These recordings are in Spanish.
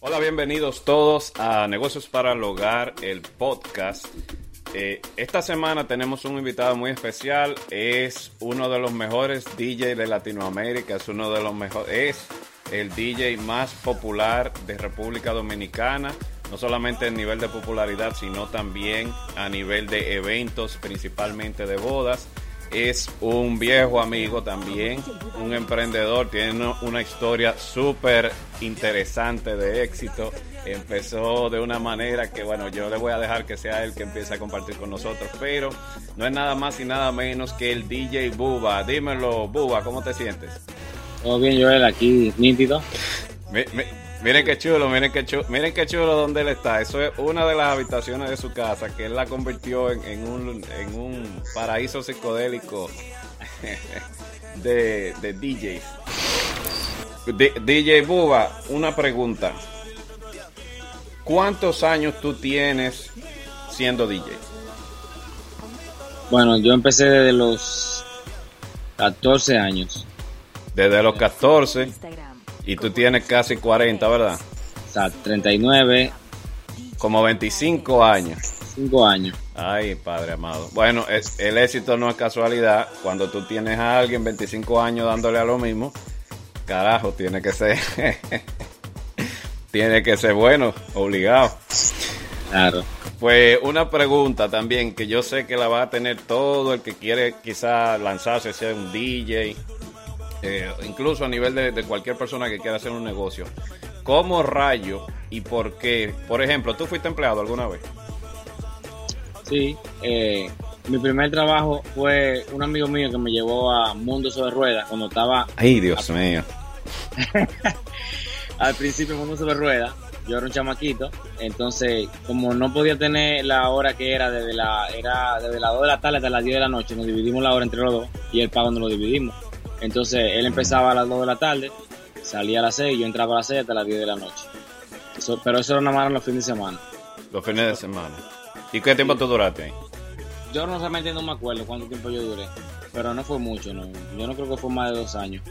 Hola, bienvenidos todos a Negocios para el Hogar, el podcast. Eh, esta semana tenemos un invitado muy especial. Es uno de los mejores DJ de Latinoamérica. Es uno de los mejores. Es el DJ más popular de República Dominicana. No solamente a nivel de popularidad, sino también a nivel de eventos, principalmente de bodas es un viejo amigo también, un emprendedor, tiene una historia súper interesante de éxito. Empezó de una manera que, bueno, yo le voy a dejar que sea él que empiece a compartir con nosotros, pero no es nada más y nada menos que el DJ Buba. Dímelo, Buba, ¿cómo te sientes? Todo bien, Joel, aquí nítido. Miren qué chulo, miren qué chulo, miren qué chulo donde él está. Eso es una de las habitaciones de su casa que él la convirtió en, un, en un paraíso psicodélico de, de DJs. DJ Buba, una pregunta. ¿Cuántos años tú tienes siendo DJ? Bueno, yo empecé desde los 14 años. Desde los 14. Y tú tienes casi 40, ¿verdad? O sea, 39. Como 25 años. 5 años. Ay, padre amado. Bueno, es, el éxito no es casualidad. Cuando tú tienes a alguien 25 años dándole a lo mismo, carajo, tiene que ser. tiene que ser bueno, obligado. Claro. Pues una pregunta también que yo sé que la va a tener todo el que quiere quizá lanzarse, sea un DJ, eh, incluso a nivel de, cualquier persona que quiera hacer un negocio. ¿Cómo rayo y por qué? Por ejemplo, ¿tú fuiste empleado alguna vez? Sí, eh, mi primer trabajo fue un amigo mío que me llevó a Mundo sobre Ruedas cuando estaba... ¡Ay, Dios mío! al principio Mundo sobre Ruedas, yo era un chamaquito, entonces como no podía tener la hora que era desde la era desde las 2 de la tarde hasta las 10 de la noche, nos dividimos la hora entre los dos y el pago nos lo dividimos. Entonces él empezaba a las 2 de la tarde, salía a las 6 y yo entraba a las 6 hasta las 10 de la noche. pero eso era nada más los fines de semana. Los fines de semana. ¿Y qué tiempo tú duraste ahí? Yo no realmente no me acuerdo cuánto tiempo yo duré, pero no fue mucho, no. yo no creo que fue más de dos años.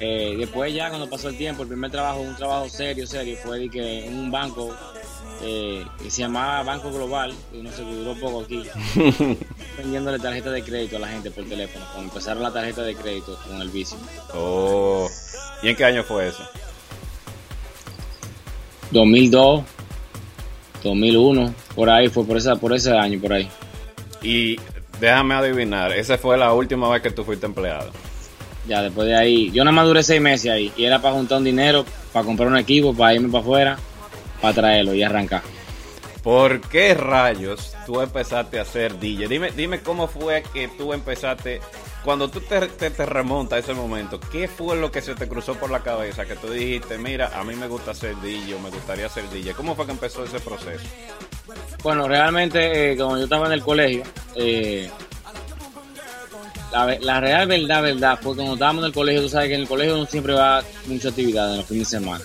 Eh, después ya cuando pasó el tiempo, el primer trabajo, un trabajo serio, serio, fue de que en un banco eh, que se llamaba Banco Global, y no sé, duró poco aquí, vendiéndole tarjeta de crédito a la gente por teléfono, cuando empezaron la tarjeta de crédito con el vicio. Oh, ¿y en qué año fue eso? 2002, 2001, por ahí, fue por, esa, por ese año, por ahí. Y déjame adivinar, esa fue la última vez que tú fuiste empleado. Ya, después de ahí, yo nada más duré seis meses ahí, y era para juntar un dinero, para comprar un equipo, para irme para afuera para traerlo y arrancar. ¿Por qué rayos tú empezaste a hacer DJ? Dime, dime cómo fue que tú empezaste, cuando tú te, te, remontas a ese momento, ¿qué fue lo que se te cruzó por la cabeza? Que tú dijiste, mira, a mí me gusta ser DJ o me gustaría ser DJ. ¿Cómo fue que empezó ese proceso? Bueno, realmente, eh, como yo estaba en el colegio, eh, la, real verdad, verdad, fue cuando estábamos en el colegio, tú sabes que en el colegio no siempre va mucha actividad en los fines de semana.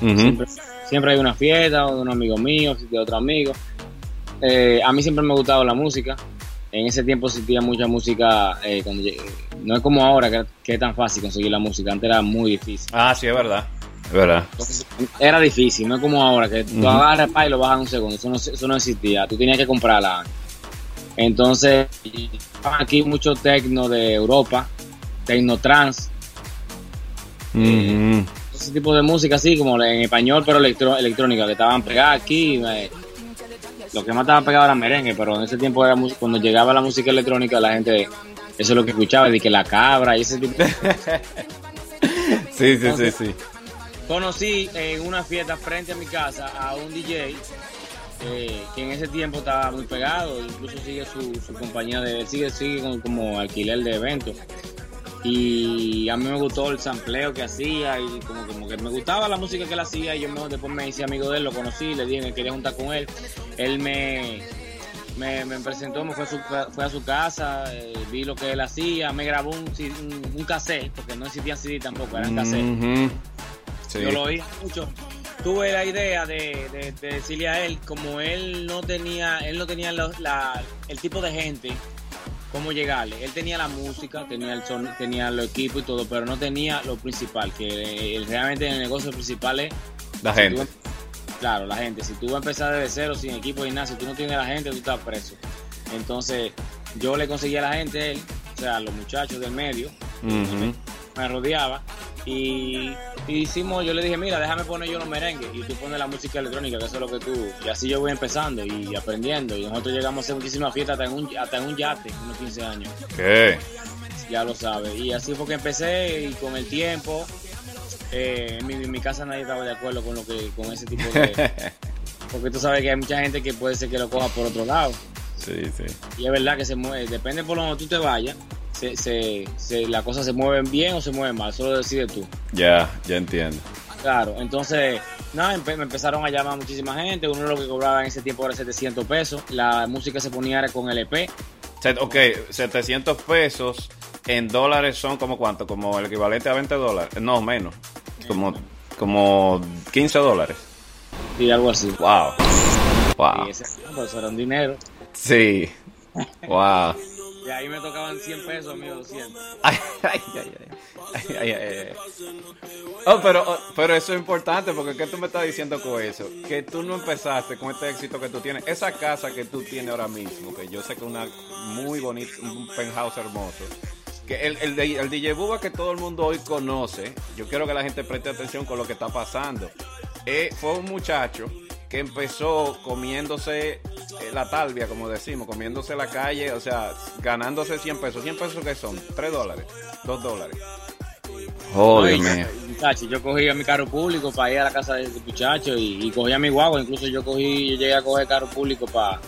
siempre, siempre hay una fiesta o de un amigo mío, de otro amigo. Eh, a mí siempre me ha gustado la música. En ese tiempo existía mucha música, eh, no es como ahora que, es tan fácil conseguir la música, antes era muy difícil. Ah, sí, es verdad. Es verdad. era difícil, no es como ahora que tú agarras y lo bajas un segundo, eso no, eso no existía, tú tenías que comprarla. Entonces, aquí mucho tecno de Europa, tecno trans ese tipo de música así, como en español, pero electrónica, que estaban pegadas aquí. lo que más estaba pegado era merengue, pero en ese tiempo era cuando llegaba la música electrónica, la gente, eso es lo que escuchaba, de que la cabra y ese tipo de... Sí, sí, sí, sí. Conocí en una fiesta frente a mi casa a un DJ eh, que en ese tiempo estaba muy pegado, incluso sigue su, su compañía de, sigue, sigue como alquiler de eventos y a mí me gustó el sampleo que hacía y como, como que me gustaba la música que él hacía y yo me, después me hice amigo de él, lo conocí, le dije que quería juntar con él, él me, me, presentó, me fue a su, fue a su casa, eh, vi lo que él hacía, me grabó un, un, cassette, porque no existía CD tampoco, eran cassette. Yo lo oí mucho. Tuve la idea de, decirle a él, como él no tenía, él no tenía la, el tipo de gente cómo llegarle. Él tenía la música, tenía el son, tenía el equipo y todo, pero no tenía lo principal, que realmente el negocio principal es la gente. claro, la gente. Si tú vas a empezar desde cero, sin equipo y nada, si tú no tienes la gente, tú estás preso. Entonces, yo le conseguí a la gente, él, o sea, a los muchachos del medio. Me rodeaba. Y, y hicimos, yo le dije, mira, déjame poner yo los merengues y tú pones la música electrónica, que eso es lo que tú. Y así yo voy empezando y aprendiendo. Y nosotros llegamos a hacer muchísimas fiestas hasta en un, hasta en un yate, unos 15 años. ¿Qué? ya lo sabes. Y así fue que empecé y con el tiempo, eh, en, mi, en mi casa nadie estaba de acuerdo con lo que con ese tipo de... porque tú sabes que hay mucha gente que puede ser que lo coja por otro lado. Sí, sí. Y es verdad que se mueve, depende por donde tú te vayas, se, se, se, la cosa se mueve bien o se mueve mal, eso lo decides tú. Ya, ya entiendo. Claro, entonces, nada, empe- me empezaron a llamar muchísima gente, uno lo que cobraba en ese tiempo era 700 pesos, la música se ponía era con LP, Set- Ok, 700 pesos en dólares son como cuánto, como el equivalente a 20 dólares. No, menos. Como, como 15 dólares. y algo así. Wow. Wow. Y ese tiempo, eso era un dinero. Sí. Wow. Y ahí me tocaban 100 pesos, mío, 200. Ay, ay, ay, ay. Ay, ay. Oh, pero, oh, pero eso es importante porque ¿qué tú me estás diciendo con eso? Que tú no empezaste con este éxito que tú tienes. Esa casa que tú tienes ahora mismo, que yo sé que es una muy bonita, un penthouse hermoso. Que el, el, el DJ Buba que todo el mundo hoy conoce, yo quiero que la gente preste atención con lo que está pasando. Eh, fue un muchacho que empezó comiéndose eh, la talvia, como decimos, comiéndose la calle, o sea, ganándose 100 pesos. ¿100 pesos qué son? 3 dólares, 2 dólares. Oh, mío. muchacho, yo cogía mi carro público para ir a la casa de ese muchacho y, y cogía mi guagua. Incluso yo cogí, yo llegué a coger carro público para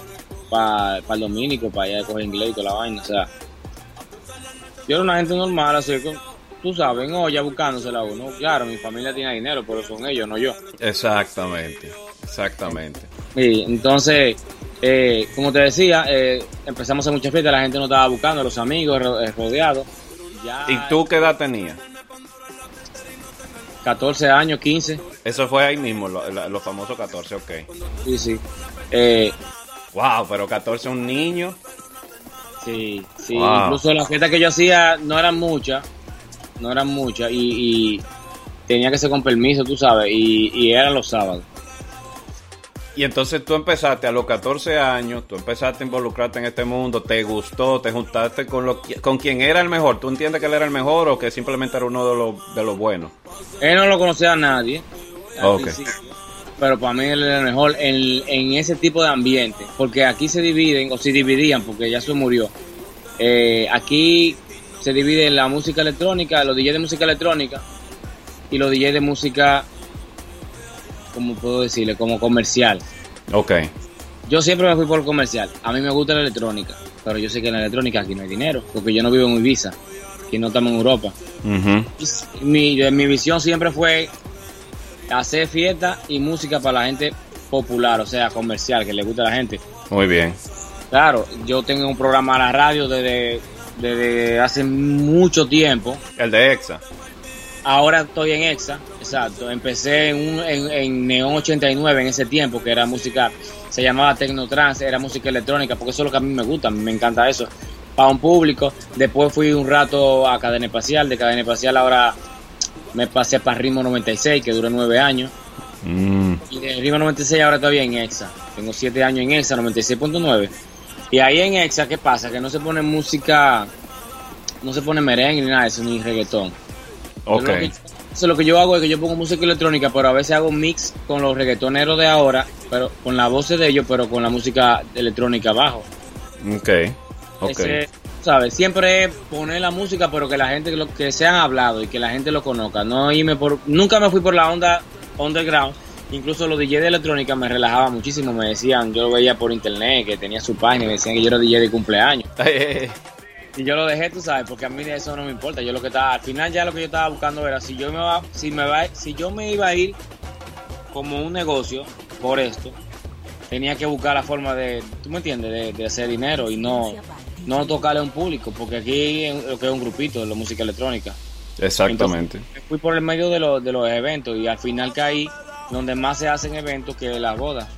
pa, pa el dominico, para ir a coger inglés y toda la vaina. O sea, yo era una gente normal, así que tú sabes, en olla buscándosela uno. Claro, mi familia tiene dinero, pero son ellos, no yo. Exactamente, exactamente. Y entonces, eh, como te decía, eh, empezamos a hacer muchas fiestas, la gente nos estaba buscando, los amigos eh, rodeados. Ya ¿Y tú qué edad tenías? 14 años, 15. Eso fue ahí mismo, lo- los famosos 14, ok. Sí, sí. Eh, Wow, pero 14 un niño. Sí, sí, Wow. incluso las fiestas que yo hacía no eran muchas, no eran muchas y, y tenía que ser con permiso, tú sabes, y, y eran los sábados. Y entonces tú empezaste a los 14 años, tú empezaste a involucrarte en este mundo, te gustó, te juntaste con lo, con quien era el mejor. ¿Tú entiendes que él era el mejor o que simplemente era uno de los, de los buenos? Él no lo conocía a nadie, al Ok. principio, pero para mí él era el mejor en, en ese tipo de ambiente, porque aquí se dividen, o se dividían, porque ya se murió. Eh, aquí se divide la música electrónica, los DJs de música electrónica y los DJs de música, como puedo decirle, como comercial. Ok. Yo siempre me fui por comercial. A mí me gusta la electrónica, pero yo sé que en la electrónica aquí no hay dinero, porque yo no vivo en Ibiza, aquí no estamos en Europa. Y Mi, mi visión siempre fue hacer fiesta y música para la gente popular, o sea, comercial, que le gusta a la gente. Muy bien. Claro, yo tengo un programa a la radio desde, desde hace mucho tiempo. El de EXA. Ahora estoy en EXA, exacto. Empecé en, un, en, en Neon 89 en ese tiempo, que era música, se llamaba Tecnotrance, era música electrónica, porque eso es lo que a mí me gusta, me encanta eso. Para un público. Después fui un rato a Cadena Espacial, de Cadena Espacial ahora me pasé para Ritmo 96, que duró nueve años. Mm. Y de Ritmo 96 ahora todavía en EXA. Tengo siete años en EXA, 96.9. Y ahí en EXA, ¿qué pasa? Que no se pone música, no se pone merengue ni nada de eso, ni reggaetón. Ok. Yo lo que- Eso lo que yo hago es que yo pongo música electrónica, pero a veces hago un mix con los reggaetoneros de ahora, pero con la voz de ellos, pero con la música electrónica abajo. Ok. Ok. Ese, ¿sabes? Siempre poner la música, pero que la gente que lo que se han hablado y que la gente lo conozca. No irme por, nunca me fui por la onda underground. Incluso los DJs de electrónica me relajaba muchísimo. Me decían, yo lo veía por internet, que tenía su página, me decían que yo era DJ de cumpleaños. Y yo lo dejé, tú sabes, porque a mí de eso no me importa. Yo lo que estaba, al final ya lo que yo estaba buscando era si yo me va, si me va, si yo me iba a ir como un negocio por esto, tenía que buscar la forma de, tú me entiendes, de, de hacer dinero y no, no tocarle a un público, porque aquí es lo que es un grupito de la música electrónica. Exactamente. Me fui por el medio de, los de los eventos y al final caí donde más se hacen eventos que las bodas.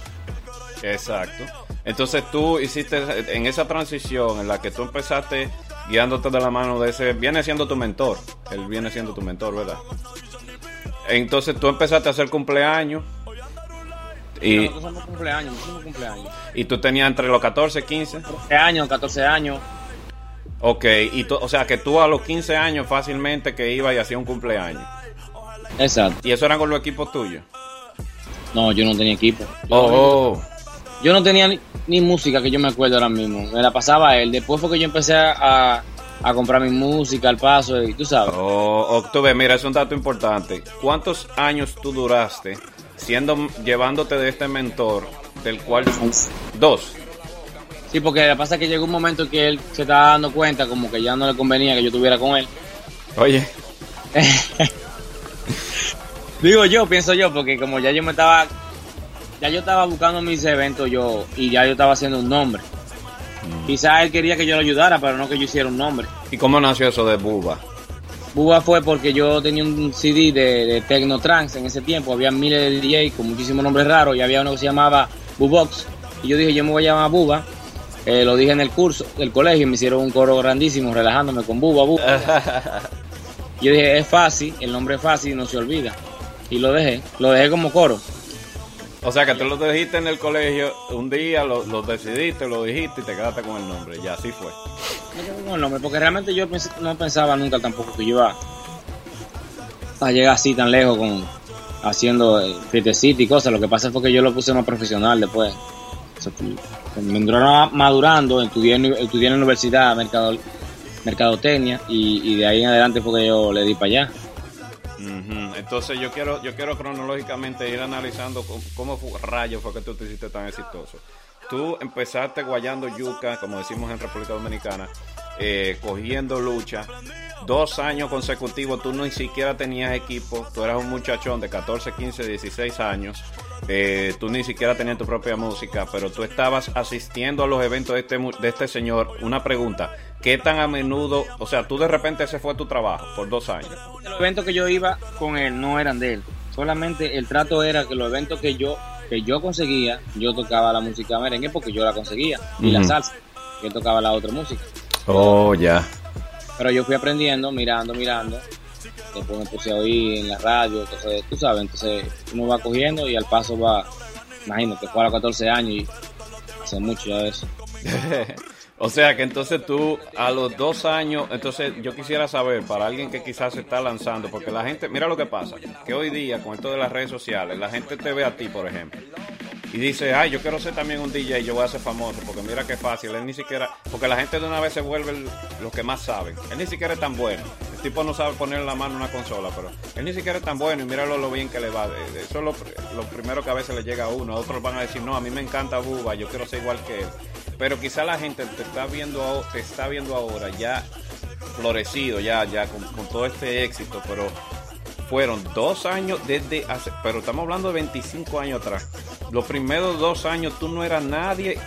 Exacto. Entonces tú hiciste en esa transición en la que tú empezaste guiándote de la mano de ese, viene siendo tu mentor, él viene siendo tu mentor, ¿verdad? Entonces tú empezaste a hacer cumpleaños Y, Nosotros somos cumpleaños, cumpleaños. y tú tenías entre los 14 y 15. 13 años, 14 años. Ok, y tú- o sea que tú a los 15 años fácilmente que ibas y hacías un cumpleaños. Exacto. Y eso eran con los equipos tuyos. No, yo no tenía equipo. Yo, Oh, oh. Yo no tenía ni, ni música que yo me acuerdo ahora mismo. Me la pasaba él. Después fue que yo empecé a, a comprar mi música al paso y tú sabes. Oh, ves, mira, es un dato importante. ¿Cuántos años tú duraste siendo llevándote de este mentor del cual dos? Sí, porque lo que pasa es que llegó un momento que él se estaba dando cuenta como que ya no le convenía que yo estuviera con él. Oye, Digo yo, pienso yo, porque como ya yo me estaba, ya yo estaba buscando mis eventos yo y ya yo estaba haciendo un nombre. Quizás él quería que yo lo ayudara, pero no que yo hiciera un nombre. ¿y cómo nació eso de Buba? Buba fue porque yo tenía un CD de, de Techno Trance en ese tiempo, había miles de DJ con muchísimos nombres raros y había uno que se llamaba Bubox. Y yo dije, yo me voy a llamar Buba. Eh, lo dije en el curso del colegio y me hicieron un coro grandísimo relajándome con Buba, Buba. Yo dije, es fácil, el nombre es fácil y no se olvida. Y lo dejé, lo dejé como coro. O sea que tú lo dijiste en el colegio, un día lo, lo decidiste, lo dijiste y te quedaste con el nombre. Ya así fue. Me quedé con el nombre, porque realmente yo no pensaba nunca tampoco que yo iba a llegar así tan lejos con haciendo eh, fiestecita y cosas. Lo que pasa fue que yo lo puse más profesional después. Me entró madurando, estudié, estudié en la universidad mercado, mercadotecnia y de ahí en adelante fue que yo le di para allá. Entonces yo quiero, yo quiero cronológicamente ir analizando cómo, fue, rayo fue que tú te hiciste tan exitoso. Tú empezaste guayando yuca, como decimos en República Dominicana, eh, cogiendo lucha. Dos años consecutivos, tú ni siquiera tenías equipo, tú eras un muchachón de 14, 15, 16 años, eh, tú ni siquiera tenías tu propia música, pero tú estabas asistiendo a los eventos de este, de este señor. Una pregunta, ¿qué tan a menudo, o sea, tú de repente ese fue tu trabajo por dos años? Los eventos que yo iba con él no eran de él. Solamente el trato era que los eventos que yo que yo conseguía, yo tocaba la música merengue porque yo la conseguía y la salsa, que tocaba la otra música. Oh, ya. Pero yo fui aprendiendo, mirando, mirando. Después me puse a oír en la radio, entonces, tú sabes, entonces uno va cogiendo y al paso va, imagínate, fue a los 14 años y hace mucho ya eso. o sea que entonces tú a los dos años, entonces yo quisiera saber para alguien que quizás se está lanzando, porque la gente, mira lo que pasa, que hoy día con esto de las redes sociales, la gente te ve a ti, por ejemplo, y dice, ay, yo quiero ser también un DJ, yo voy a ser famoso, porque mira qué fácil, él ni siquiera, porque la gente de una vez se vuelve el- los que más saben, él ni siquiera es tan bueno, tipo no sabe poner la mano en una consola, pero él ni siquiera es tan bueno y míralo lo bien que le va, eso es lo, pr- lo primero que a veces le llega a uno, otros van a decir, no, a mí me encanta Buba, yo quiero ser igual que él, pero quizá la gente te está viendo, te está viendo ahora ya florecido, ya, ya con, con todo este éxito, pero fueron dos años desde hace, pero estamos hablando de 25 años atrás. Los primeros dos años tú no eras nadie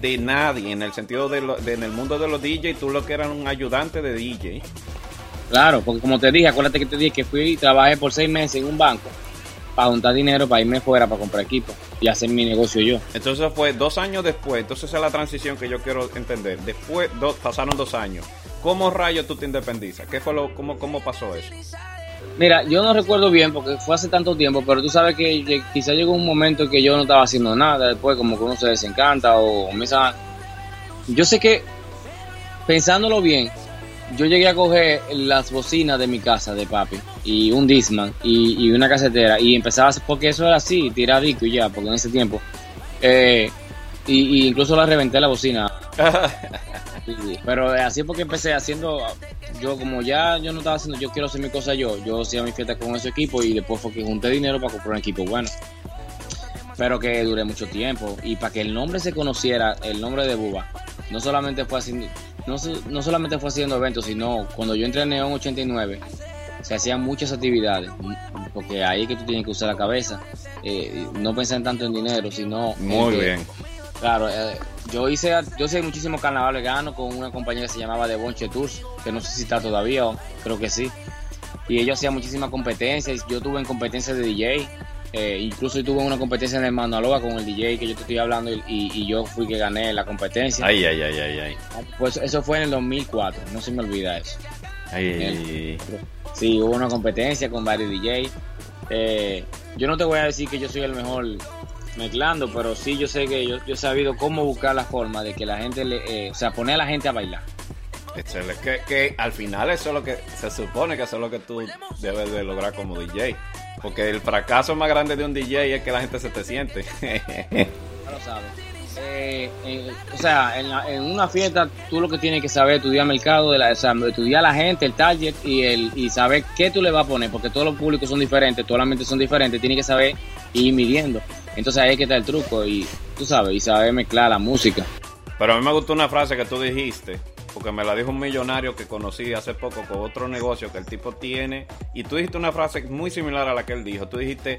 de nadie en el sentido de, lo- de en el mundo de los DJ, tú lo que eras un ayudante de DJ. Claro, porque como te dije, acuérdate que te dije que fui y trabajé por seis meses en un banco para juntar dinero para irme fuera para comprar equipo y hacer mi negocio yo. Entonces fue dos años después, entonces esa es la transición que yo quiero entender. Después dos, pasaron dos años. ¿Cómo rayos tú te independizas? ¿Qué fue lo, cómo, cómo pasó eso? Mira, yo no recuerdo bien porque fue hace tanto tiempo, pero tú sabes que lle- quizá llegó un momento que yo no estaba haciendo nada, después como que uno se desencanta o comienza... Yo sé que, pensándolo bien, yo llegué a coger las bocinas de mi casa de papi y un Disman y, y una casetera y empezaba porque eso era así, tirar disco y ya, porque en ese tiempo... eh, y, y incluso la reventé la bocina. Sí. Pero así porque empecé haciendo, yo como ya yo no estaba haciendo, yo quiero hacer mi cosa yo, yo hacía mi fiesta con ese equipo y después fue que junté dinero para comprar un equipo bueno. Pero que duré mucho tiempo y para que el nombre se conociera, el nombre de Buba, no solamente fue haciendo, no, no solamente fue haciendo eventos, sino cuando yo entré en Neon 89, se hacían muchas actividades, porque ahí es que tú tienes que usar la cabeza, eh, no pensar tanto en dinero, sino... en Muy que- bien. Claro, eh, yo hice yo hice muchísimos carnavales veganos con una compañía que se llamaba The Bonche Tours, que no sé si está todavía, o creo que sí. Y ellos hacían muchísimas competencias. Yo tuve en competencias de DJ, eh, incluso tuve una competencia en el Manaloa con el DJ que yo te estoy hablando y, y- y yo fui que gané la competencia. Ay, ay, ay, ay, ay. Pues eso fue en el 2004, no se me olvida eso. Ay, ay, ay. Sí, hubo una competencia con varios DJ. Eh, yo no te voy a decir que yo soy el mejor mezclando, pero sí yo sé que yo, yo he sabido cómo buscar la forma de que la gente, le, eh, o sea, poner a la gente a bailar. Que, que al final eso es lo que se supone que eso es lo que tú debes de lograr como DJ. Porque el fracaso más grande de un DJ es que la gente se te siente. Ya lo sabes. Eh, eh, o sea, en, la- en una fiesta tú lo que tienes que saber es estudiar mercado, de la, o sea, estudiar la gente, el target y el y saber qué tú le vas a poner, porque todos los públicos son diferentes, todas las mentes son diferentes, tienes que saber ir midiendo. Entonces ahí es que está el truco y tú sabes, y saber mezclar la música. Pero a mí me gustó una frase que tú dijiste, porque me la dijo un millonario que conocí hace poco con otro negocio que el tipo tiene. Y tú dijiste una frase muy similar a la que él dijo. Tú dijiste,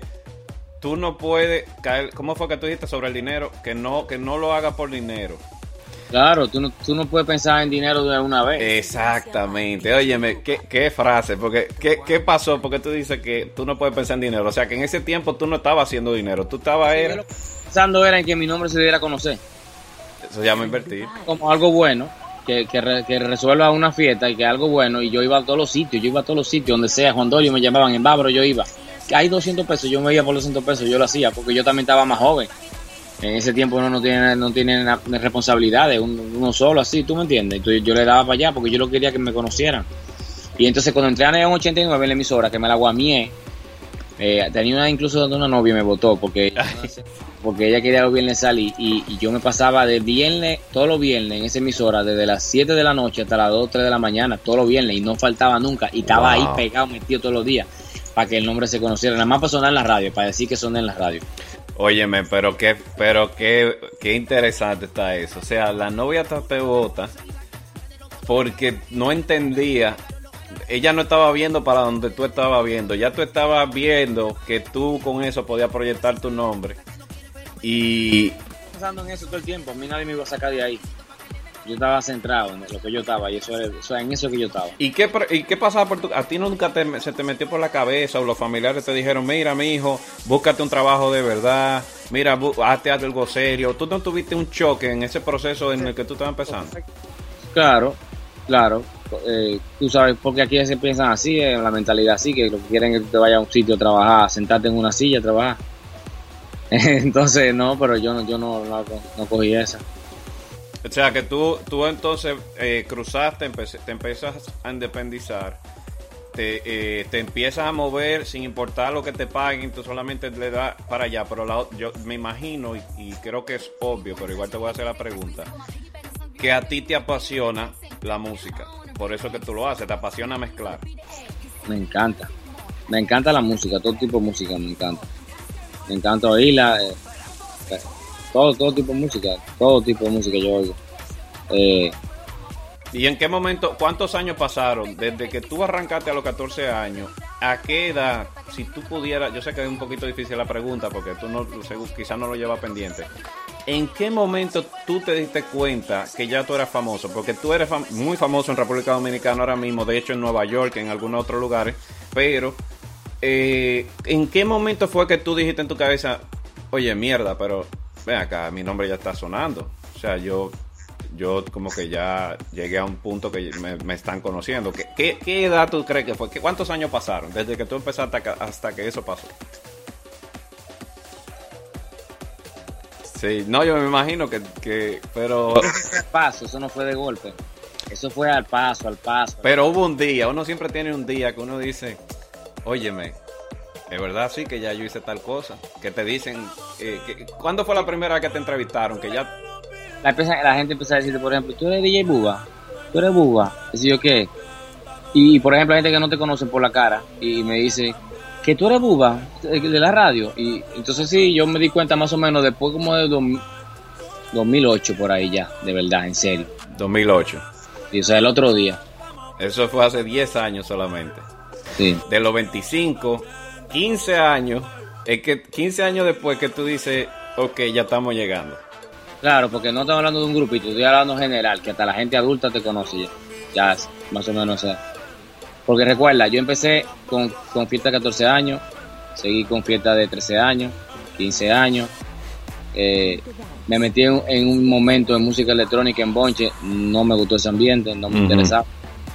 tú no puedes caer, ¿cómo fue que tú dijiste sobre el dinero? Que no, que no lo hagas por dinero. Claro, tú no, tú no puedes pensar en dinero de una vez. Exactamente. Óyeme, ¿qué, qué frase? Porque, ¿qué, ¿qué pasó? Porque tú dices que tú no puedes pensar en dinero. O sea, que en ese tiempo tú no estabas haciendo dinero. Tú estabas, Yo era, pensando era en que mi nombre se diera a conocer. eso llama invertir. como algo bueno, que, que, re- que resuelva una fiesta y que algo bueno, y yo iba a todos los sitios, yo iba a todos los sitios, donde sea, Juan Dolio me llamaban en Bávaro, yo iba. Hay 200 pesos, yo me iba por los 200 pesos, yo lo hacía, porque yo también estaba más joven. En ese tiempo uno no tiene, no tiene responsabilidades, uno solo así, ¿tú me entiendes? Entonces yo le daba para allá porque yo lo quería que me conocieran. Y entonces cuando entré a Neon 89 en la emisora, que me la guamié, eh, tenía una, incluso donde una novia me votó porque porque ella quería los viernes salir y, y yo me pasaba de viernes, todos los viernes en esa emisora, desde las 7 de la noche hasta las 2, 3 de la mañana, todos los viernes y no faltaba nunca y estaba ahí pegado, metido todos los días para que el nombre se conociera, nada más para sonar en la radio, para decir que soné en la radio. Óyeme, pero qué, pero qué, qué interesante está eso. O sea, la novia te vota porque no entendía. Ella no estaba viendo para donde tú estabas viendo. Ya tú estabas viendo que tú con eso podías proyectar tu nombre. Y Pensando en eso todo el tiempo, a mí nadie me iba a sacar de ahí. Yo estaba centrado en lo que yo estaba y eso era, o sea, en eso que yo estaba. ¿Y qué, ¿Y qué pasaba por tu... A ti nunca te- se te metió por la cabeza o los familiares te dijeron, mira, mi hijo, búscate un trabajo de verdad, mira, hazte algo serio. ¿Tú no tuviste un choque en ese proceso en el que tú estabas empezando? Claro, claro. Eh, tú sabes, porque aquí se piensan así, eh, la mentalidad así, que lo que quieren es que te vayas a un sitio a trabajar, sentarte en una silla a trabajar. Entonces, no, pero yo no, yo no, no, cogí esa. O sea, que tú, tú entonces eh, cruzaste, te empiezas a independizar, te, eh, te empiezas a mover sin importar lo que te paguen, tú solamente le das para allá. Pero yo me imagino, y, y creo que es obvio, pero igual te voy a hacer la pregunta, que a ti te apasiona la música. Por eso que tú lo haces, te apasiona mezclar. Me encanta. Me encanta la música, todo tipo de música me encanta. Me encanta oírla. eh, eh, todo, todo tipo de música, todo tipo de música yo oigo. Eh, ¿Y en qué momento, cuántos años pasaron desde que tú arrancaste a los 14 años? ¿A qué edad, si tú pudieras, yo sé que es un poquito difícil la pregunta porque tú no, quizás no lo llevas pendiente. ¿En qué momento tú te diste cuenta que ya tú eras famoso? Porque tú eres muy famoso en República Dominicana ahora mismo, de hecho en Nueva York, en algunos otros lugares, pero eh, ¿en qué momento fue que tú dijiste en tu cabeza, oye, mierda, pero ven acá, mi nombre ya está sonando? O sea, yo yo como que ya llegué a un punto que me, están conociendo. ¿Qué, qué, qué edad tú crees que fue? ¿Qué, ¿Cuántos años pasaron desde que tú empezaste hasta que eso pasó? Sí, no, yo me imagino que, que pero, al paso, eso no fue de golpe. Eso fue al paso, al paso. pero hubo un día, uno siempre tiene un día que uno dice, óyeme, es verdad sí que ya yo hice tal cosa, que te dicen, eh, que- ¿cuándo fue la primera vez que te entrevistaron? Que ya, la, la gente empieza a decirte, por ejemplo, tú eres DJ Buba, tú eres Buba, ¿sí yo qué? Y, por ejemplo, hay gente que no te conoce por la cara y me dice que tú eres Buba de de la radio. Y entonces sí, yo me di cuenta más o menos después como de dos- 2008 por ahí ya, de verdad, en serio. 2008. Y, o sea, el otro día. Eso fue hace 10 años solamente. Sí. de los 25, 15 años, es que 15 años después que tú dices, ok, ya estamos llegando. Claro, porque no estamos hablando de un grupito, estoy hablando en general, que hasta la gente adulta te conoce ya. Ya más o menos. o sea. Porque recuerda, yo empecé con, con fiesta de 14 años, seguí con fiesta de 13 años, 15 años. eh, me metí en, en un momento en música electrónica en Bonche, no me gustó ese ambiente, no me interesaba.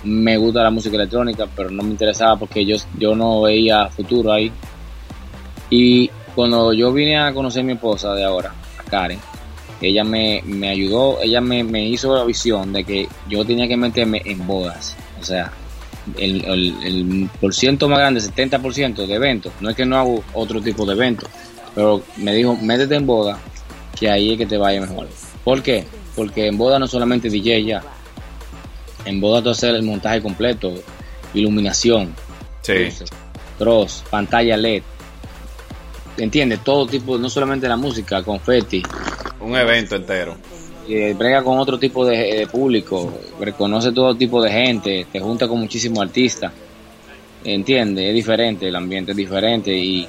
Me gusta la música electrónica, pero no me interesaba porque yo, yo no veía futuro ahí. Y cuando yo vine a conocer a mi esposa de ahora, a Karen, ella me, me ayudó, ella me, me, hizo la visión de que yo tenía que meterme en bodas. O sea, el, el, el por ciento más grande, 70% de eventos. No es que no hago otro tipo de eventos, pero me dijo, métete en boda, que ahí es que te vaya mejor. ¿Por qué? Porque en boda no solamente DJ ya. En boda tú haces el montaje completo, iluminación, sí. cross, pantalla LED. ¿Entiendes? Todo tipo, no solamente la música, confetti. Un evento entero. Eh, brega con otro tipo de, público, reconoce todo tipo de gente, te junta con muchísimos artistas. ¿Entiendes? Es diferente, el ambiente es diferente y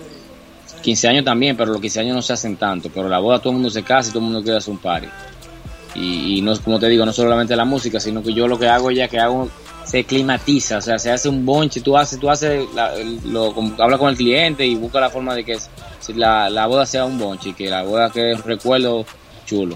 15 años también, pero los 15 años no se hacen tanto. Pero la boda todo el mundo se casa y todo el mundo quiere hacer un party. Y, y no como te digo, no solamente la música, sino que yo lo que hago ya que hago se climatiza, o sea, se hace un bonche, tú haces, tú haces, la, lo, habla con el cliente y busca la forma de que la, la boda sea un bonche y que la boda quede un recuerdo chulo.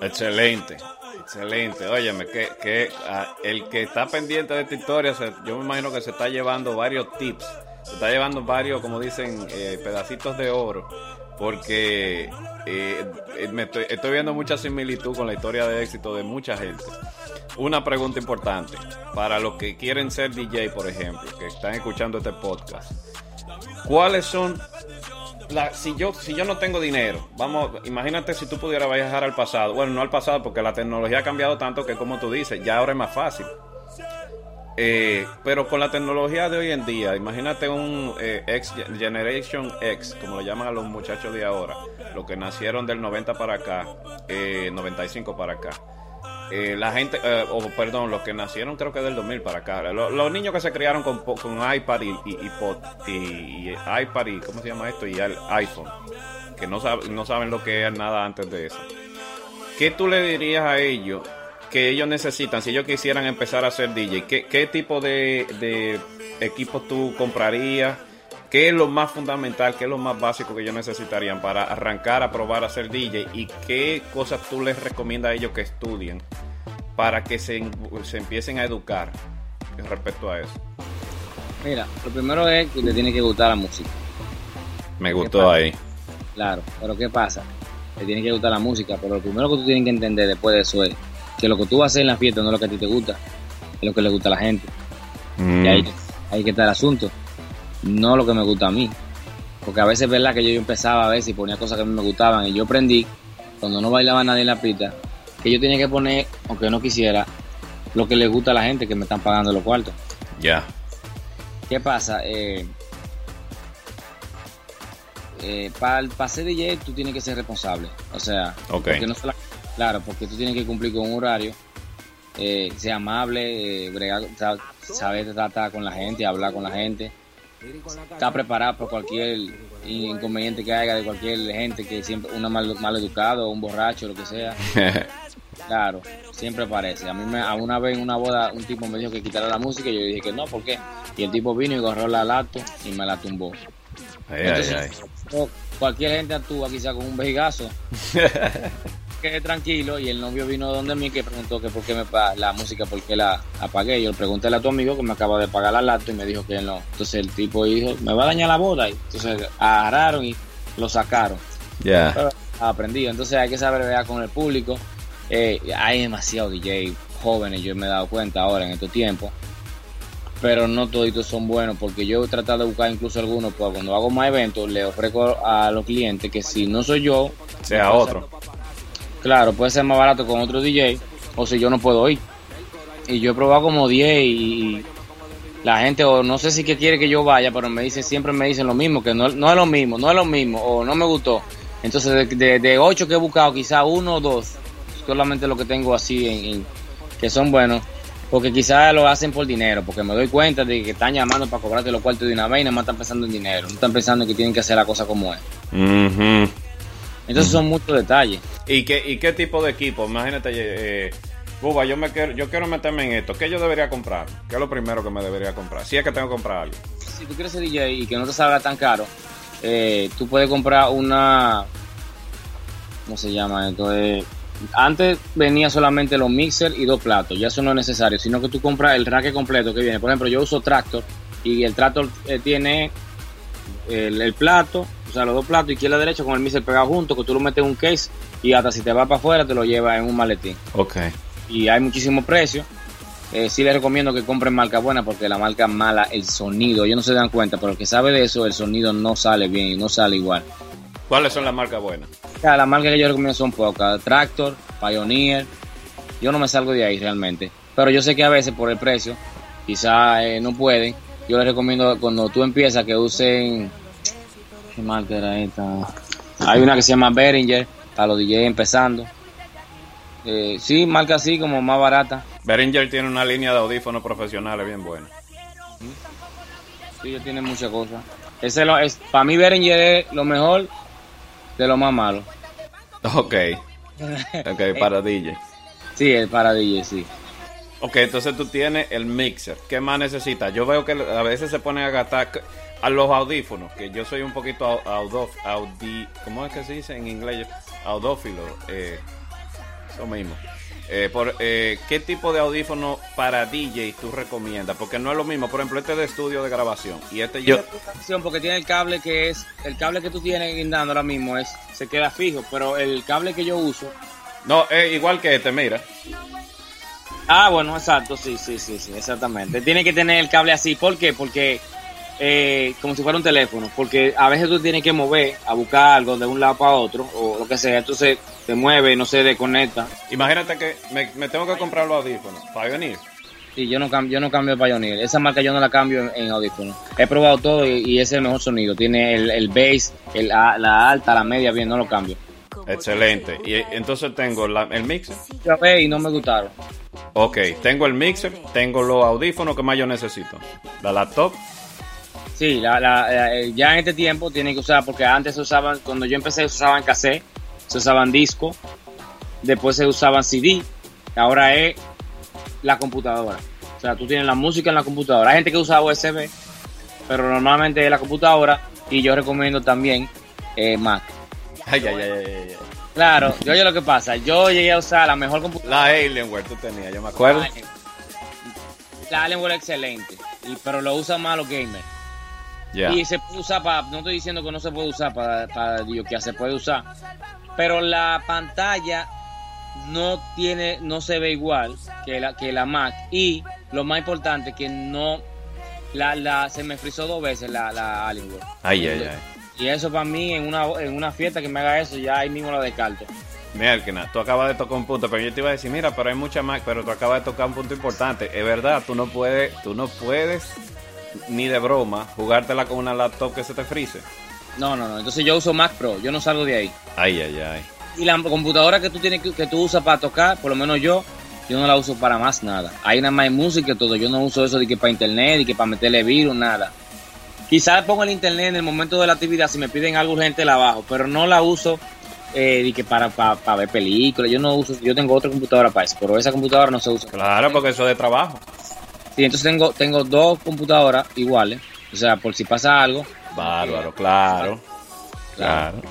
Excelente, excelente. Óyeme, que, que uh, el que está pendiente de esta historia, se, yo me imagino que se está llevando varios tips, se está llevando varios, como dicen, eh, pedacitos de oro, porque eh, me estoy, estoy, viendo mucha similitud con la historia de éxito de mucha gente. Una pregunta importante para los que quieren ser DJ, por ejemplo, que están escuchando este podcast. ¿Cuáles son la, si yo si yo no tengo dinero, vamos, imagínate si tú pudieras viajar al pasado. Bueno, no al pasado porque la tecnología ha cambiado tanto que como tú dices, ya ahora es más fácil. Eh, pero con la tecnología de hoy en día, imagínate un eh, X Generation X, como lo llaman a los muchachos de ahora, los que nacieron del 90 para acá, eh, 95 para acá. Eh, la gente, eh, o perdón, los que nacieron creo que del 2000 para acá, los, niños que se criaron con, con iPad y, y, y, y, iPad y, ¿cómo se llama esto? Y el iPhone, que no, sab, no saben lo que es nada antes de eso. ¿Qué tú le dirías a ellos que ellos necesitan si ellos quisieran empezar a hacer DJ? ¿Qué, qué tipo de, de equipos tú comprarías? ¿Qué es lo más fundamental, qué es lo más básico que ellos necesitarían para arrancar a probar a ser DJ? ¿Y qué cosas tú les recomiendas a ellos que estudien para que se, se empiecen a educar respecto a eso? Mira, lo primero es que te tiene que gustar la música. Me gustó ahí. Claro, pero ¿qué pasa? Te tiene que gustar la música, pero lo primero que tú tienes que entender después de eso es que lo que tú vas a hacer en la fiesta no es lo que a ti te gusta, es lo que le gusta a la gente. Mm. Y ahí, ahí que está el asunto no lo que me gusta a mí. Porque a veces es verdad que yo empezaba a ver si ponía cosas que a mí me gustaban y yo aprendí, cuando no bailaba nadie en la pista, que yo tenía que poner, aunque no quisiera, lo que le gusta a la gente que me están pagando los cuartos. Ya. Yeah. ¿Qué pasa? Eh, eh, para pa ser DJ tú tienes que ser responsable. O sea, okay. porque no solo, claro, porque tú tienes que cumplir con un horario, eh, ser amable, eh, bregar, saber tratar con la gente, hablar con la gente está preparado por cualquier inconveniente que haya de cualquier gente que siempre una mal, mal educado un borracho lo que sea claro siempre aparece a mí me, a una vez en una boda un tipo me dijo que quitara la música y yo dije que no ¿por qué? y el tipo vino y agarró la lato y me la tumbó ay, Entonces, ay, ay. cualquier gente actúa quizá con un vejigazo quedé tranquilo y el novio vino donde mí que preguntó que por qué me la música, por qué la apagué. Yo le pregunté a tu amigo que me acaba de pagar la lata y me dijo que no. Entonces el tipo dijo, me va a dañar la boda. Y entonces agarraron y lo sacaron. Ya. Yeah. Aprendido. Entonces hay que saber ver con el público. Eh, hay demasiados DJ jóvenes, yo me he dado cuenta ahora en estos tiempos. Pero no todos son buenos porque yo he tratado de buscar incluso algunos, pues cuando hago más eventos le ofrezco a los clientes que si no soy yo, sea otro. Claro, puede ser más barato con otro DJ o si yo no puedo ir. Y yo he probado como 10 y la gente o no sé si que quiere que yo vaya, pero me dice siempre me dicen lo mismo, que no, no es lo mismo, no es lo mismo o no me gustó. Entonces de, 8 que he buscado, quizá uno o dos, solamente lo que tengo así en, en, que son buenos. Porque quizás lo hacen por dinero, porque me doy cuenta de que están llamando para cobrarte los cuartos de una nada más están pensando en dinero. No están pensando que tienen que hacer la cosa como es. Entonces son muchos detalles. ¿Y qué, ¿Y qué tipo de equipo? Imagínate, eh, Buba, yo, me quiero, yo quiero meterme en esto. ¿Qué yo debería comprar? ¿Qué es lo primero que me debería comprar? Si es que tengo que comprar algo. Si tú quieres ser DJ y que no te salga tan caro, eh, tú puedes comprar una... ¿Cómo se llama esto? Eh, antes venía solamente los mixers y dos platos. Ya eso no es necesario, sino que tú compras el rack completo que viene. Por ejemplo, yo uso Tractor y el Tractor eh, tiene el, plato, o sea, los dos platos, izquierda y derecha, con el mixer pegado junto, que tú lo metes en un case y hasta si te va para afuera te lo llevas en un maletín. Ok. Y hay muchísimo precio. Eh, sí les recomiendo que compren marca buena porque la marca mala, el sonido, ellos no se dan cuenta, pero el que sabe de eso, el sonido no sale bien y no sale igual. ¿Cuáles son las marcas buenas? Las marcas que yo recomiendo son pocas. Tractor, Pioneer. Yo no me salgo de ahí realmente. Pero yo sé que a veces por el precio, quizás eh, no pueden. Yo les recomiendo cuando tú empiezas que usen... ¿Qué marca era esta? Hay una que se llama Behringer, para los DJs empezando. Eh, sí, marca así como más barata. Behringer tiene una línea de audífonos profesionales bien buena. Sí, tiene muchas cosas. Ese lo, es, para mí Behringer es lo mejor de lo más malo. Ok. Ok, para DJ. Sí, el para DJ, sí. Ok, entonces tú tienes el mixer. ¿Qué más necesitas? Yo veo que a veces se pone a gastar a los audífonos, que yo soy un poquito audóf, audi, ¿cómo es que se dice en inglés? Audófilo. Eh, eso mismo. Eh, por, eh, ¿Qué tipo de audífono para DJ tú recomiendas? Porque no es lo mismo, por ejemplo, este de estudio de grabación y este yo... Porque tiene el cable que es, el cable que tú tienes guindando ahora mismo es, se queda fijo, pero el cable que yo uso... No, es igual que este, mira. Ah, bueno, exacto, sí, sí, sí, sí, exactamente. Tiene que tener el cable así, ¿por qué? Porque eh, como si fuera un teléfono, porque a veces tú tienes que mover a buscar algo de un lado para otro o lo que sea, entonces te mueve, no se desconecta. Imagínate que me, tengo que comprar los audífonos, Pioneer. Sí, yo no cambio, yo no cambio de Pioneer, esa marca yo no la cambio en, audífonos. He probado todo y, es el mejor sonido, tiene el, el bass, el, la alta, la media, bien, no lo cambio. Excelente. Y entonces tengo el mixer. Ya y no me gustaron. Ok, tengo el mixer, tengo los audífonos que más yo necesito. La laptop Sí, la, eh, ya en este tiempo tienen que usar, porque antes se usaban, cuando yo empecé se usaban cassette, se usaban disco, después se usaban CD, ahora es la computadora. O sea, tú tienes la música en la computadora. Hay gente que usa USB, pero normalmente es la computadora y yo recomiendo también eh, Mac. Ay, ay, ay, ay, Claro, yo oye lo que pasa, yo llegué a usar la mejor computadora. La Alienware tú tenías, yo me acuerdo. La Alienware excelente, y, pero lo usan más los gamers. Y se puede usar para, no estoy diciendo que no se puede usar para, para que se puede usar, pero la pantalla no tiene, no se ve igual que la, que la Mac y lo más importante que no, la, la, se me frizó dos veces la, la Alienware. Ay, ay, ay. Y eso para mí en una, en una fiesta que me haga eso, ya ahí mismo lo descarto. Mira, que tú acabas de tocar un punto, pero yo te iba a decir, mira, pero hay mucha Mac, pero tú acabas de tocar un punto importante. Es verdad, tú no puedes, tú no puedes ni de broma jugártela con una laptop que se te frise. No, no, no. Entonces yo uso Mac Pro, yo no salgo de ahí. Ay, ay, ay. Y la computadora que tú tienes que, tú usas para tocar, por lo menos yo, yo no la uso para más nada. Hay nada más música y todo. Yo no uso eso de que para internet, y que para meterle virus, nada. Quizás pongo el internet en el momento de la actividad si me piden algo urgente la bajo, pero no la uso eh, que para, para, ver películas. Yo no uso, yo tengo otra computadora para eso, pero esa computadora no se usa. Claro, porque eso es de trabajo. Sí, entonces tengo, tengo dos computadoras iguales. O sea, por si pasa algo. Bárbaro, claro. Claro.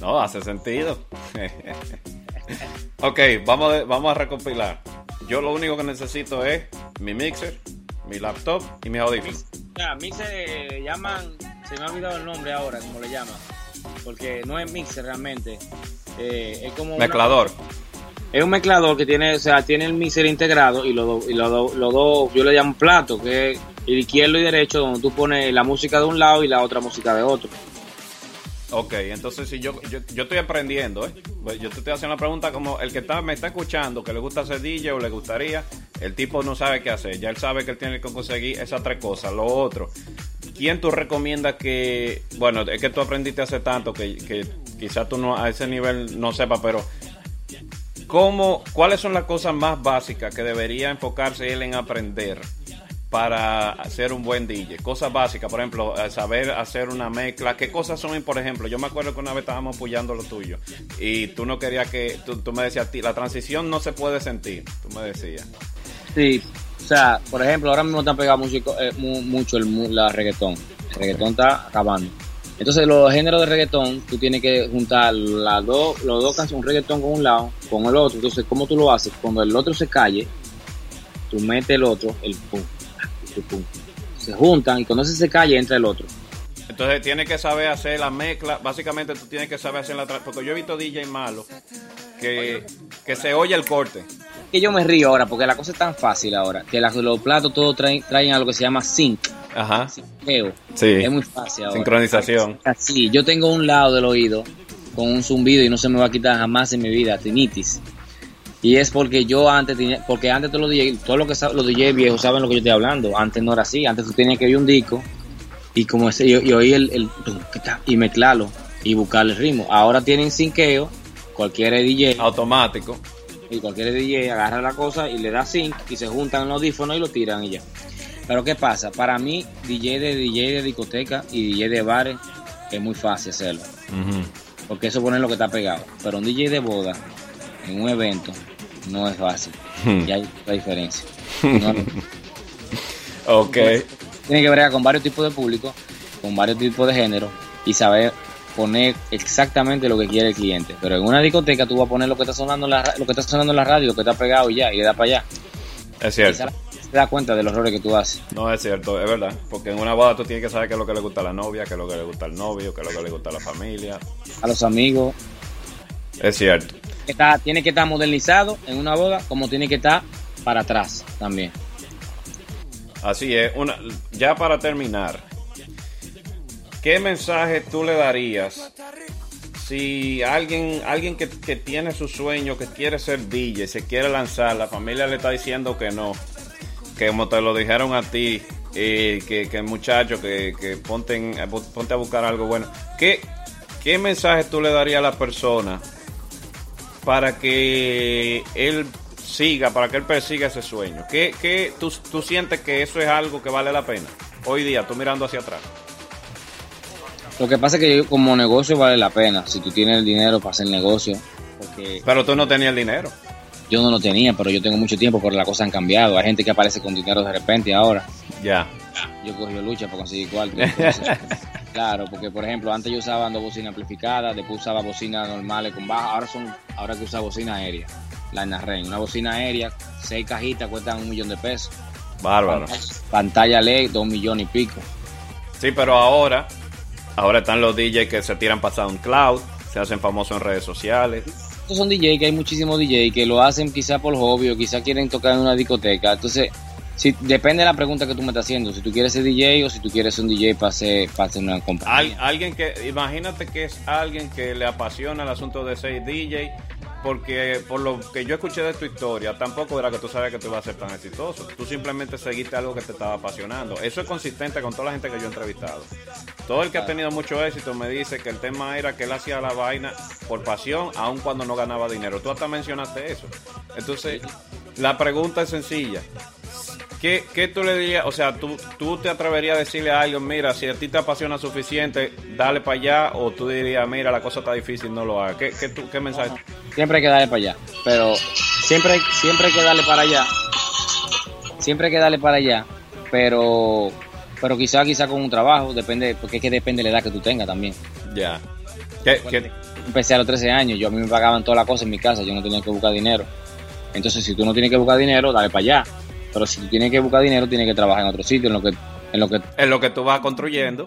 No, hace sentido. ok, vamos, a, vamos a recopilar. Yo lo único que necesito es mi mixer, mi laptop y mi audífonos. Ya, mixer llaman, se me ha olvidado el nombre ahora, como le llaman. Porque no es mixer realmente. Eh, es como. Mezclador. Es un mezclador que tiene, o sea, tiene el mixer integrado y los dos, y los dos, los dos, yo le llamo plato, que es izquierdo y derecho, donde tú pones la música de un lado y la otra música de otro. Ok, entonces si yo, yo, yo estoy aprendiendo, ¿eh? Pues yo te estoy haciendo la pregunta como el que está, me está escuchando, que le gusta hacer DJ o le gustaría, el tipo no sabe qué hacer, ya él sabe que él tiene que conseguir esas tres cosas. Lo otro, ¿quién tú recomiendas que, bueno, es que tú aprendiste hace tanto que, que quizás tú no a ese nivel no sepas, pero ¿Cómo, ¿Cuáles son las cosas más básicas que debería enfocarse él en aprender para ser un buen DJ? Cosas básicas, por ejemplo, eh, saber hacer una mezcla. ¿Qué cosas son, por ejemplo? Yo me acuerdo que una vez estábamos apoyando lo tuyo y tú no querías que, tú, me decías, la transición no se puede sentir, tú me decías. Sí, o sea, por ejemplo, ahora mismo están pegado músico, eh, mucho el la reggaetón. El reggaetón está acabando. Entonces, los géneros de reggaetón, tú tienes que juntar las dos, los dos canciones, un reggaetón con un lado, con el otro. Entonces, ¿cómo tú lo haces? Cuando el otro se calle, tú metes el otro, el pum, el pum. Se juntan y cuando ese se calle, entra el otro. Entonces tienes que saber hacer la mezcla. Básicamente tú tienes que saber hacer la... Porque yo he visto DJ malo que, que se oye el corte. Que yo me río ahora porque la cosa es tan fácil ahora. Que los platos todos traen, traen algo que se llama sync. Ajá. Sí. Es muy fácil ahora. Sincronización. Sí, yo tengo un lado del oído con un zumbido y no se me va a quitar jamás en mi vida, tinitis. Y es porque yo antes tenía, porque antes todos los DJ, todos los que los DJ viejos saben lo que yo estoy hablando. Antes no era así, antes tú tenías que oír un disco y como ese, y, oír el, el y mezclarlo y buscar el ritmo. Ahora tienen sinqueo, cualquier DJ automático. Y cualquier DJ agarra la cosa y le da sync y se juntan los audífonos y lo tiran y ya. Pero ¿qué pasa? Para mí, DJ de DJ de discoteca y DJ de bares es muy fácil hacerlo. Porque eso pone lo que está pegado. Pero un DJ de boda, en un evento, no es fácil. Hmm. Y hay la diferencia. ok. Tiene que ver con varios tipos de público, con varios tipos de género y saber poner exactamente lo que quiere el cliente. Pero en una discoteca tú vas a poner lo que está sonando en la, lo que está sonando en la radio, lo que está pegado y ya, y le da para allá. Es cierto te das cuenta de los errores que tú haces. No, es cierto, es verdad. Porque en una boda tú tienes que saber qué es lo que le gusta a la novia, qué es lo que le gusta al novio, qué es lo que le gusta a la familia. A los amigos. Es cierto. Está, tiene que estar modernizado en una boda como tiene que estar para atrás también. Así es. Una, ya para terminar, ¿qué mensaje tú le darías si alguien, alguien que, que, tiene su sueño, que quiere ser DJ, se quiere lanzar, la familia le está diciendo que no, que como te lo dijeron a ti, eh, que, que muchacho, que, que ponte, ponte a buscar algo bueno. ¿Qué, ¿Qué mensaje tú le darías a la persona para que él siga, para que él persiga ese sueño? ¿Qué, qué tú, tú sientes que eso es algo que vale la pena? Hoy día, tú mirando hacia atrás. Lo que pasa es que como negocio vale la pena, si tú tienes el dinero para hacer negocio. Pero tú no tenías el dinero. Yo no lo tenía, pero yo tengo mucho tiempo, pero las cosas han cambiado. Hay gente que aparece con dinero de repente ahora. Ya. Yo cogí lucha para conseguir cuarto. claro, porque por ejemplo, antes yo usaba dos bocinas amplificadas, después usaba bocinas normales con baja. Ahora son, ahora que usa bocina aérea, la Narren. Una bocina aérea, seis cajitas cuestan un millón de pesos. Bárbaro. Pantalla LED, dos millones y pico. Sí, pero ahora, ahora están los DJs que se tiran pasado en cloud, se hacen famosos en redes sociales son DJ, que hay muchísimos DJ que lo hacen quizá por hobby o quizá quieren tocar en una discoteca. Entonces, si, depende de la pregunta que tú me estás haciendo. Si tú quieres ser DJ o si tú quieres ser un DJ para hacer, para hacer una compañía. alguien que, imagínate que es alguien que le apasiona el asunto de ser DJ porque por lo que yo escuché de tu historia, tampoco era que tú sabes que tú ibas a ser tan exitoso. Tú simplemente seguiste algo que te estaba apasionando. Eso es consistente con toda la gente que yo he entrevistado. Todo el que ha tenido mucho éxito me dice que el tema era que él hacía la vaina por pasión, aun cuando no ganaba dinero. Tú hasta mencionaste eso. Entonces, la pregunta es sencilla. ¿Qué, ¿Qué, tú le dirías? O sea, ¿tú, ¿tú te atreverías a decirle a alguien, mira, si a ti te apasiona suficiente, dale para allá? ¿O tú dirías, mira, la cosa está difícil, no lo hagas? ¿Qué, qué, qué mensaje? Siempre hay que darle para allá. Pero siempre, siempre hay que darle para allá. Siempre hay que darle para allá. Pero pero quizá quizá con un trabajo, depende, porque es que depende de la edad que tú tengas también. Ya. Empecé a los 13 años, yo a mí me pagaban todas las cosas en mi casa, yo no tenía que buscar dinero. Entonces, si tú no tienes que buscar dinero, dale para allá. Pero si tú tienes que buscar dinero, tienes que trabajar en otro sitio, en lo que... En lo que, en lo que tú vas construyendo.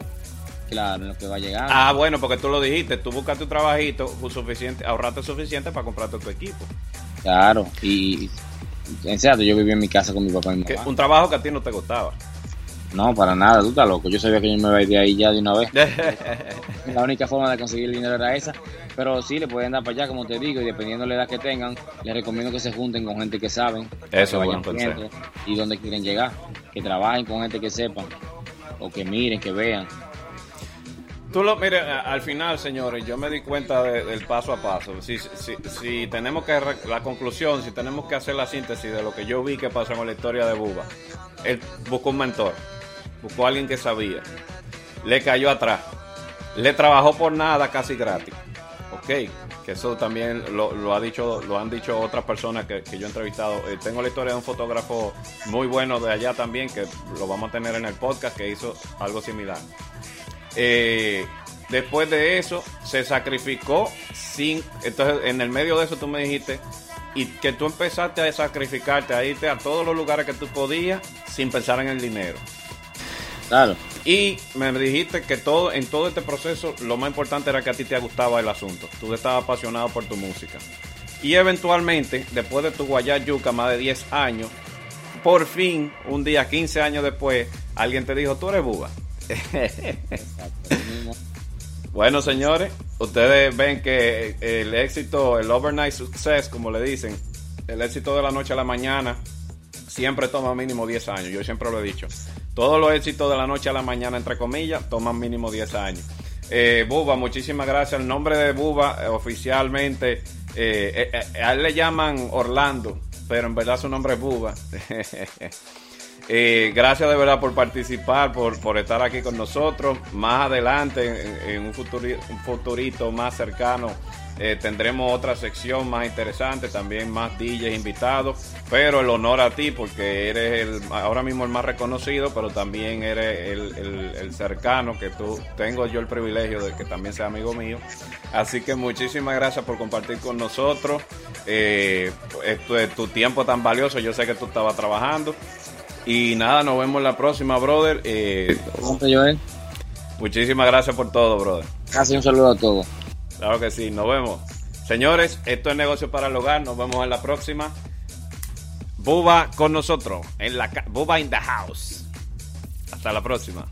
Claro, en lo que va a llegar. Ah, bueno, porque tú lo dijiste, tú buscaste tu trabajito suficiente, ahorraste suficiente para comprarte tu equipo. Claro, y en serio, yo vivía en mi casa con mi papá y mi mamá. Un trabajo que a ti no te gustaba. No, para nada, tú estás loco. Yo sabía que yo me iba a ir de ahí ya de una vez. la única forma de conseguir el dinero era esa. Pero sí, le pueden dar para allá, como te digo, y dependiendo de la edad que tengan, les recomiendo que se junten con gente que saben. Eso que vayan Y donde quieren llegar. Que trabajen con gente que sepan. O que miren, que vean. Tú lo, mire, al final, señores, yo me di cuenta del paso a paso. Si, si, si tenemos que, la conclusión, si tenemos que hacer la síntesis de lo que yo vi que pasó con la historia de Buba, él buscó un mentor buscó a alguien que sabía, le cayó atrás, le trabajó por nada casi gratis. Ok, que eso también lo, ha dicho, lo han dicho otras personas que, yo he entrevistado. Eh, tengo la historia de un fotógrafo muy bueno de allá también, que lo vamos a tener en el podcast, que hizo algo similar. Eh, después de eso, se sacrificó sin. Entonces, en el medio de eso, tú me dijiste, y que tú empezaste a sacrificarte, a irte a todos los lugares que tú podías sin pensar en el dinero. Claro. Y me dijiste que todo en todo este proceso lo más importante era que a ti te gustaba el asunto. Tú estabas apasionado por tu música. Y eventualmente, después de tu Guayá Yuca, más de 10 años, por fin, un día 15 años después, alguien te dijo, tú eres buba. bueno, señores, ustedes ven que el éxito, el overnight success, como le dicen, el éxito de la noche a la mañana, siempre toma mínimo 10 años. Yo siempre lo he dicho. Todos los éxitos de la noche a la mañana, entre comillas, toman mínimo 10 años. Eh, Buba, muchísimas gracias. El nombre de Buba eh, oficialmente, eh, eh, a él le llaman Orlando, pero en verdad su nombre es Buba. gracias de verdad por participar, por, por estar aquí con nosotros. Más adelante, en, un, un futurito más cercano, eh, tendremos otra sección más interesante, también más DJs invitados, pero el honor a ti porque eres el, ahora mismo el más reconocido, pero también eres el, cercano que tú tengo yo el privilegio de que también sea amigo mío. Así que muchísimas gracias por compartir con nosotros eh, esto, tu tiempo tan valioso. Yo sé que tú estabas trabajando. Y nada, nos vemos la próxima, brother. Eh, muchísimas gracias por todo, brother. Casi un saludo a todos. Claro que sí, nos vemos. Señores, esto es negocio para el hogar. Nos vemos en la próxima. Buba con nosotros. En la Buba in the house. Hasta la próxima.